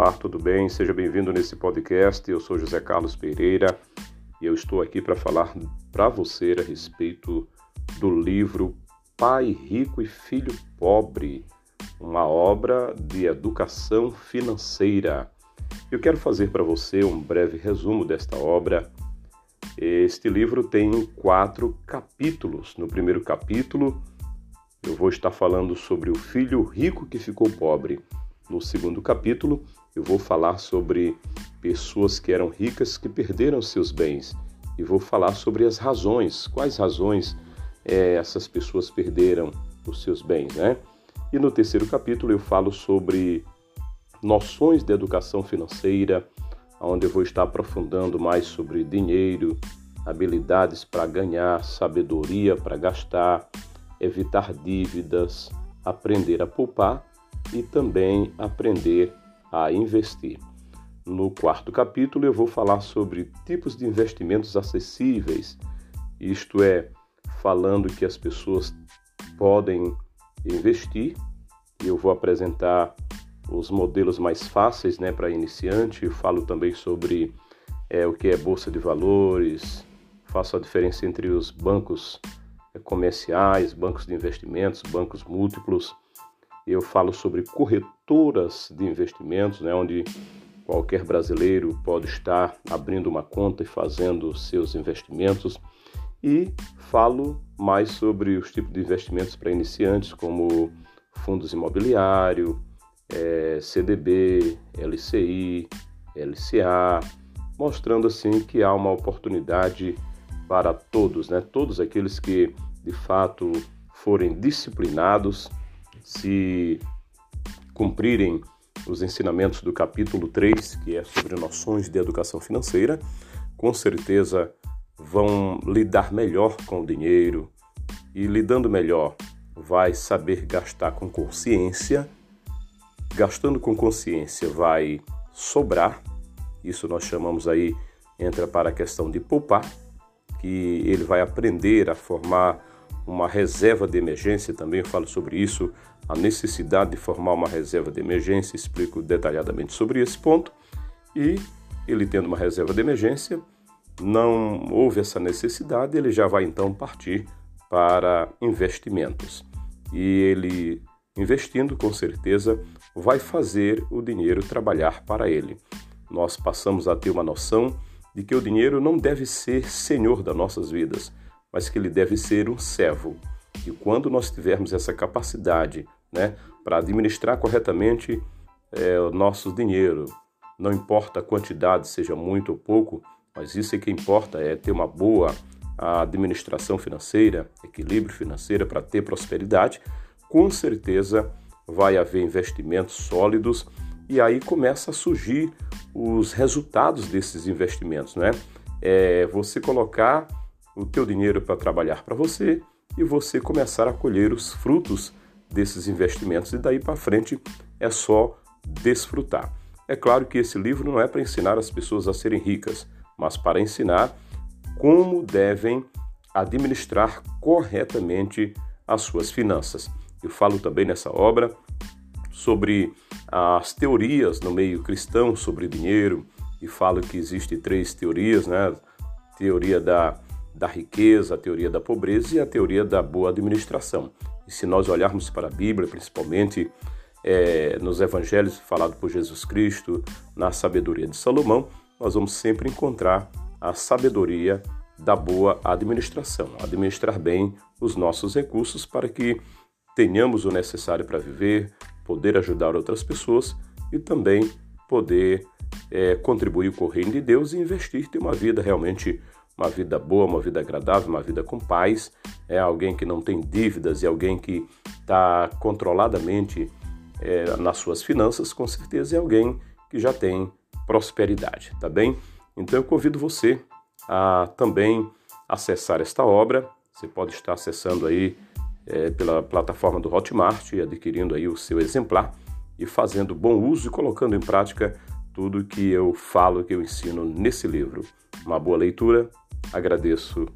Olá, tudo bem? Seja bem-vindo nesse podcast. Eu sou José Carlos Pereira e eu estou aqui para falar para você a respeito do livro Pai Rico e Filho Pobre, uma obra de educação financeira. Eu quero fazer para você um breve resumo desta obra. Este livro tem quatro capítulos. No primeiro capítulo, eu vou estar falando sobre o filho rico que ficou pobre. No segundo capítulo, eu vou falar sobre pessoas que eram ricas que perderam seus bens e vou falar sobre as razões, quais razões é, essas pessoas perderam os seus bens, né? E no terceiro capítulo eu falo sobre noções de educação financeira, onde eu vou estar aprofundando mais sobre dinheiro, habilidades para ganhar, sabedoria para gastar, evitar dívidas, aprender a poupar e também aprender a investir. No quarto capítulo, eu vou falar sobre tipos de investimentos acessíveis, isto é, falando que as pessoas podem investir, eu vou apresentar os modelos mais fáceis né, para iniciante. Eu falo também sobre é, o que é bolsa de valores, faço a diferença entre os bancos é, comerciais, bancos de investimentos, bancos múltiplos eu falo sobre corretoras de investimentos, né, onde qualquer brasileiro pode estar abrindo uma conta e fazendo seus investimentos. E falo mais sobre os tipos de investimentos para iniciantes, como fundos imobiliários, é, CDB, LCI, LCA, mostrando assim que há uma oportunidade para todos, né? Todos aqueles que de fato forem disciplinados se cumprirem os ensinamentos do capítulo 3, que é sobre noções de educação financeira, com certeza vão lidar melhor com o dinheiro e lidando melhor vai saber gastar com consciência. Gastando com consciência vai sobrar. Isso nós chamamos aí entra para a questão de poupar, que ele vai aprender a formar uma reserva de emergência, também falo sobre isso, a necessidade de formar uma reserva de emergência, explico detalhadamente sobre esse ponto. E ele tendo uma reserva de emergência, não houve essa necessidade, ele já vai então partir para investimentos. E ele investindo, com certeza, vai fazer o dinheiro trabalhar para ele. Nós passamos a ter uma noção de que o dinheiro não deve ser senhor das nossas vidas mas que ele deve ser um servo. E quando nós tivermos essa capacidade né, para administrar corretamente é, o nosso dinheiro, não importa a quantidade, seja muito ou pouco, mas isso é que importa, é ter uma boa administração financeira, equilíbrio financeiro para ter prosperidade, com certeza vai haver investimentos sólidos e aí começa a surgir os resultados desses investimentos, né? É você colocar o teu dinheiro para trabalhar para você e você começar a colher os frutos desses investimentos e daí para frente é só desfrutar. É claro que esse livro não é para ensinar as pessoas a serem ricas, mas para ensinar como devem administrar corretamente as suas finanças. Eu falo também nessa obra sobre as teorias no meio cristão sobre dinheiro e falo que existe três teorias, né? Teoria da da riqueza, a teoria da pobreza e a teoria da boa administração. E se nós olharmos para a Bíblia, principalmente é, nos evangelhos falados por Jesus Cristo, na sabedoria de Salomão, nós vamos sempre encontrar a sabedoria da boa administração, administrar bem os nossos recursos para que tenhamos o necessário para viver, poder ajudar outras pessoas e também poder é, contribuir com o reino de Deus e investir, ter uma vida realmente uma vida boa, uma vida agradável, uma vida com paz, é alguém que não tem dívidas e alguém que está controladamente é, nas suas finanças, com certeza é alguém que já tem prosperidade, tá bem? Então eu convido você a também acessar esta obra. Você pode estar acessando aí é, pela plataforma do Hotmart, adquirindo aí o seu exemplar e fazendo bom uso e colocando em prática tudo que eu falo, que eu ensino nesse livro. Uma boa leitura Agradeço